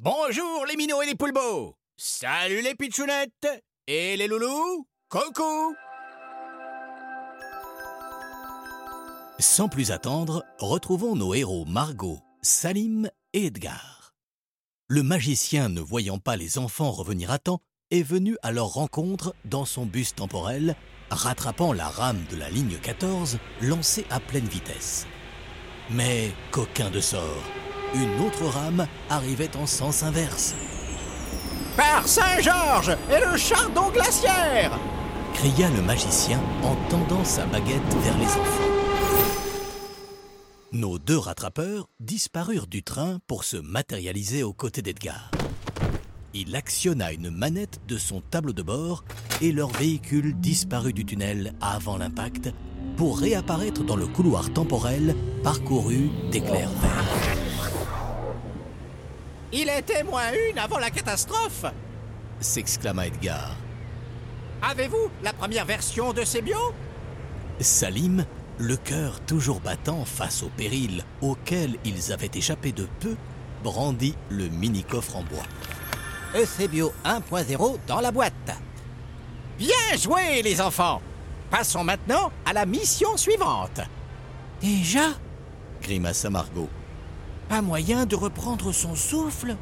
Bonjour les minots et les poulbeaux Salut les pitchounettes Et les loulous Coucou Sans plus attendre, retrouvons nos héros Margot, Salim et Edgar. Le magicien, ne voyant pas les enfants revenir à temps, est venu à leur rencontre dans son bus temporel, rattrapant la rame de la ligne 14 lancée à pleine vitesse. Mais qu'aucun de sort. Une autre rame arrivait en sens inverse. Par Saint-Georges et le chardon glaciaire cria le magicien en tendant sa baguette vers les enfants. Nos deux rattrapeurs disparurent du train pour se matérialiser aux côtés d'Edgar. Il actionna une manette de son tableau de bord et leur véhicule disparut du tunnel avant l'impact pour réapparaître dans le couloir temporel parcouru d'éclairs verts. Il était moins une avant la catastrophe s'exclama Edgar. Avez-vous la première version de ces bios? Salim, le cœur toujours battant face au péril auquel ils avaient échappé de peu, brandit le mini-coffre en bois. Eusebio 1.0 dans la boîte. Bien joué, les enfants Passons maintenant à la mission suivante. Déjà? Grimaça Margot. Pas moyen de reprendre son souffle?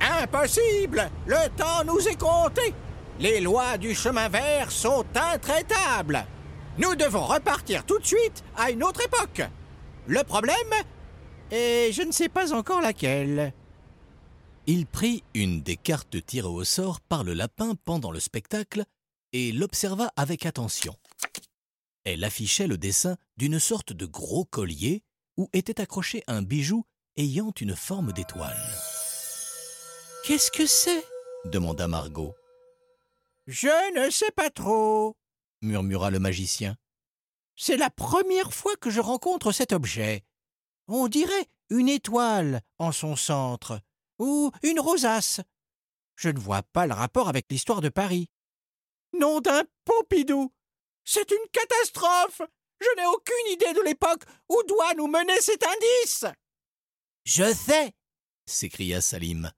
Impossible! Le temps nous est compté! Les lois du chemin vert sont intraitables! Nous devons repartir tout de suite à une autre époque! Le problème est je ne sais pas encore laquelle. Il prit une des cartes tirées au sort par le lapin pendant le spectacle et l'observa avec attention. Elle affichait le dessin d'une sorte de gros collier où était accroché un bijou ayant une forme d'étoile. Qu'est-ce que c'est? demanda Margot. Je ne sais pas trop, murmura le magicien. C'est la première fois que je rencontre cet objet. On dirait une étoile en son centre, ou une rosace. Je ne vois pas le rapport avec l'histoire de Paris. Nom d'un Pompidou C'est une catastrophe Je n'ai aucune idée de l'époque où doit nous mener cet indice Je sais s'écria Salim.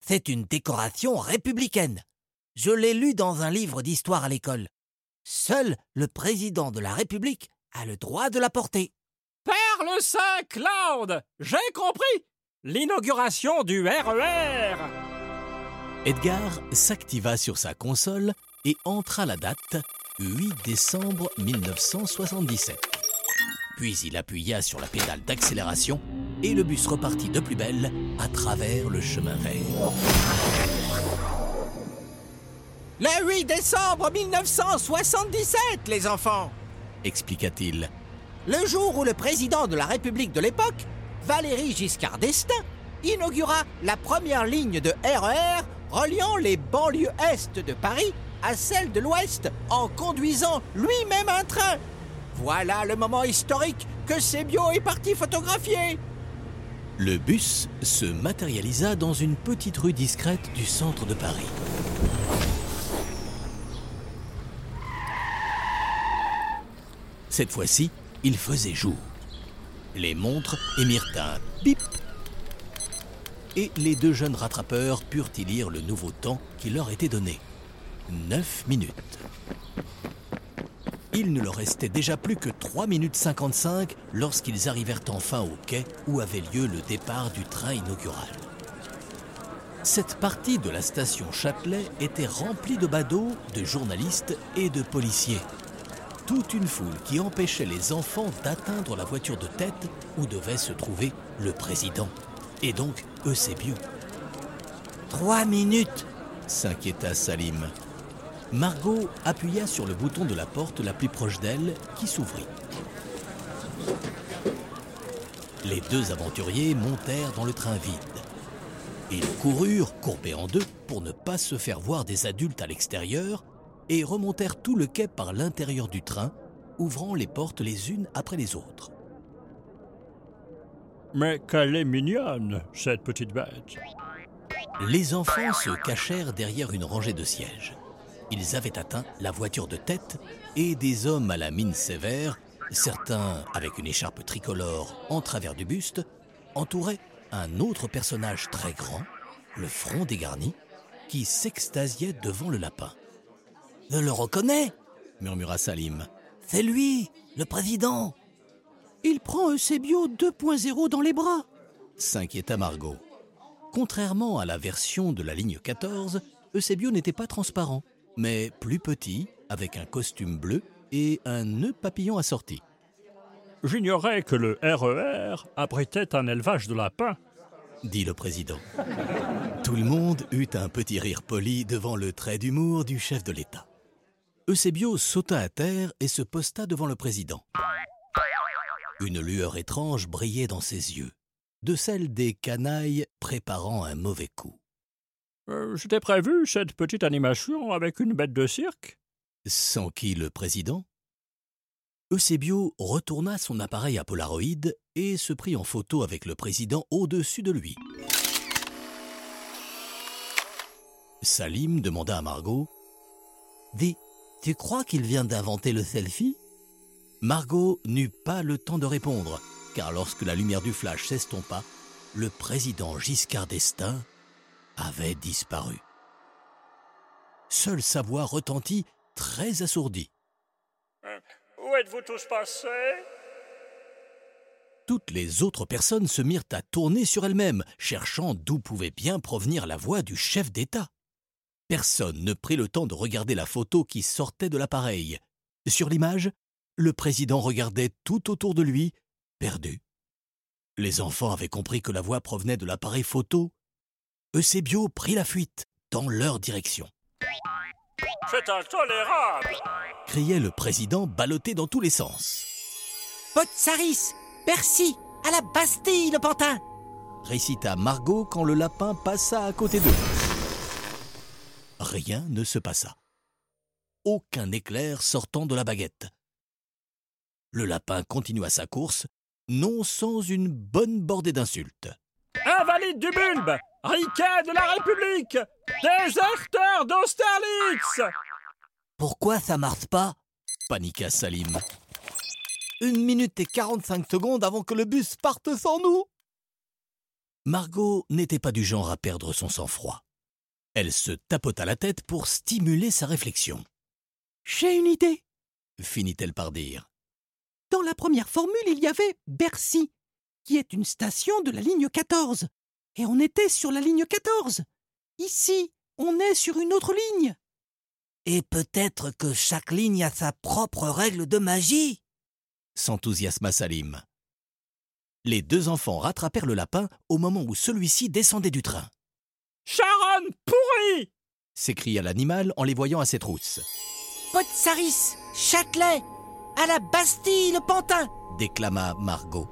C'est une décoration républicaine. Je l'ai lu dans un livre d'histoire à l'école. Seul le président de la République a le droit de la porter. Par le Saint-Claude J'ai compris L'inauguration du RER Edgar s'activa sur sa console et entra la date 8 décembre 1977. Puis il appuya sur la pédale d'accélération et le bus repartit de plus belle à travers le chemin vert. Le 8 décembre 1977, les enfants expliqua-t-il. Le jour où le président de la République de l'époque, Valéry Giscard d'Estaing, inaugura la première ligne de RER reliant les banlieues est de Paris à celles de l'ouest en conduisant lui-même un train. Voilà le moment historique que Sébio est parti photographier. Le bus se matérialisa dans une petite rue discrète du centre de Paris. Cette fois-ci, il faisait jour. Les montres émirent un bip et les deux jeunes rattrapeurs purent y lire le nouveau temps qui leur était donné. Neuf minutes. Il ne leur restait déjà plus que 3 minutes 55 lorsqu'ils arrivèrent enfin au quai où avait lieu le départ du train inaugural. Cette partie de la station Châtelet était remplie de badauds, de journalistes et de policiers. Toute une foule qui empêchait les enfants d'atteindre la voiture de tête où devait se trouver le président. Et donc Eusebio. Trois minutes s'inquiéta Salim. Margot appuya sur le bouton de la porte la plus proche d'elle qui s'ouvrit. Les deux aventuriers montèrent dans le train vide. Ils coururent, courbés en deux, pour ne pas se faire voir des adultes à l'extérieur, et remontèrent tout le quai par l'intérieur du train, ouvrant les portes les unes après les autres. Mais qu'elle est mignonne, cette petite bête. Les enfants se cachèrent derrière une rangée de sièges. Ils avaient atteint la voiture de tête et des hommes à la mine sévère, certains avec une écharpe tricolore en travers du buste, entouraient un autre personnage très grand, le front dégarni, qui s'extasiait devant le lapin. Je le reconnais, murmura Salim. c'est lui, le président. Il prend Eusebio 2.0 dans les bras. s'inquiéta Margot. Contrairement à la version de la ligne 14, Eusebio n'était pas transparent, mais plus petit, avec un costume bleu et un nœud papillon assorti. J'ignorais que le RER abritait un élevage de lapins. dit le président. Tout le monde eut un petit rire poli devant le trait d'humour du chef de l'État. Eusebio sauta à terre et se posta devant le président. Une lueur étrange brillait dans ses yeux, de celle des canailles préparant un mauvais coup. Euh, J'étais prévu cette petite animation avec une bête de cirque. Sans qui le président? Eusebio retourna son appareil à Polaroid et se prit en photo avec le président au-dessus de lui. Salim demanda à Margot Dis, tu crois qu'il vient d'inventer le selfie? Margot n'eut pas le temps de répondre, car lorsque la lumière du flash s'estompa, le président Giscard d'Estaing avait disparu. Seule sa voix retentit, très assourdie. Où êtes-vous tous passés? Toutes les autres personnes se mirent à tourner sur elles-mêmes, cherchant d'où pouvait bien provenir la voix du chef d'État. Personne ne prit le temps de regarder la photo qui sortait de l'appareil. Sur l'image, le président regardait tout autour de lui, perdu. Les enfants avaient compris que la voix provenait de l'appareil photo. Eusebio prit la fuite dans leur direction. C'est intolérable Criait le président ballotté dans tous les sens. Potsaris, Bercy, à la Bastille, le pantin récita Margot quand le lapin passa à côté d'eux. Rien ne se passa. Aucun éclair sortant de la baguette. Le lapin continua sa course, non sans une bonne bordée d'insultes. Invalide du bulbe Riquet de la République Déserteur d'Austerlitz Pourquoi ça marche pas? Paniqua Salim. Une minute et 45 secondes avant que le bus parte sans nous Margot n'était pas du genre à perdre son sang-froid. Elle se tapota la tête pour stimuler sa réflexion. J'ai une idée. Finit-elle par dire. Dans la première formule, il y avait Bercy, qui est une station de la ligne 14. Et on était sur la ligne 14. Ici, on est sur une autre ligne. Et peut-être que chaque ligne a sa propre règle de magie s'enthousiasma Salim. Les deux enfants rattrapèrent le lapin au moment où celui-ci descendait du train. Charonne pourrie s'écria l'animal en les voyant à ses trousses. Potsaris, Châtelet, à la Bastille, le pantin déclama Margot.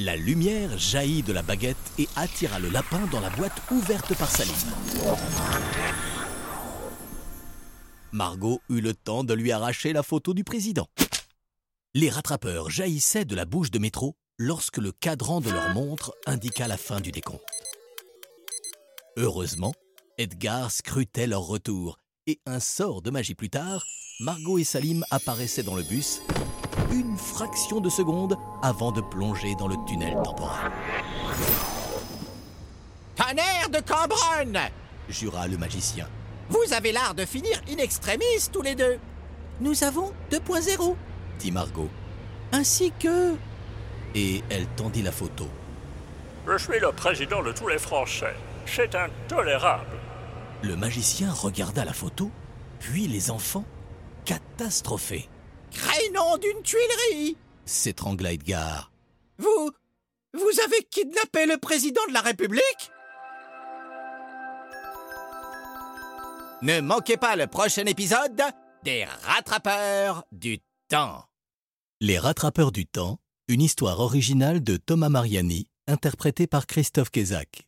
La lumière jaillit de la baguette et attira le lapin dans la boîte ouverte par Salim. Margot eut le temps de lui arracher la photo du président. Les rattrapeurs jaillissaient de la bouche de métro lorsque le cadran de leur montre indiqua la fin du décompte. Heureusement, Edgar scrutait leur retour et un sort de magie plus tard, Margot et Salim apparaissaient dans le bus une fraction de seconde avant de plonger dans le tunnel temporel. Tonnerre de Cambronne Jura le magicien. Vous avez l'art de finir in extremis tous les deux Nous avons 2.0, dit Margot. ainsi que... Et elle tendit la photo. Je suis le président de tous les Français. C'est intolérable. Le magicien regarda la photo, puis les enfants, catastrophés. Crénom d'une tuilerie S'étrangla Edgar. Vous. Vous avez kidnappé le président de la République Ne manquez pas le prochain épisode des Rattrapeurs du Temps. Les Rattrapeurs du Temps, une histoire originale de Thomas Mariani, interprétée par Christophe Kézac.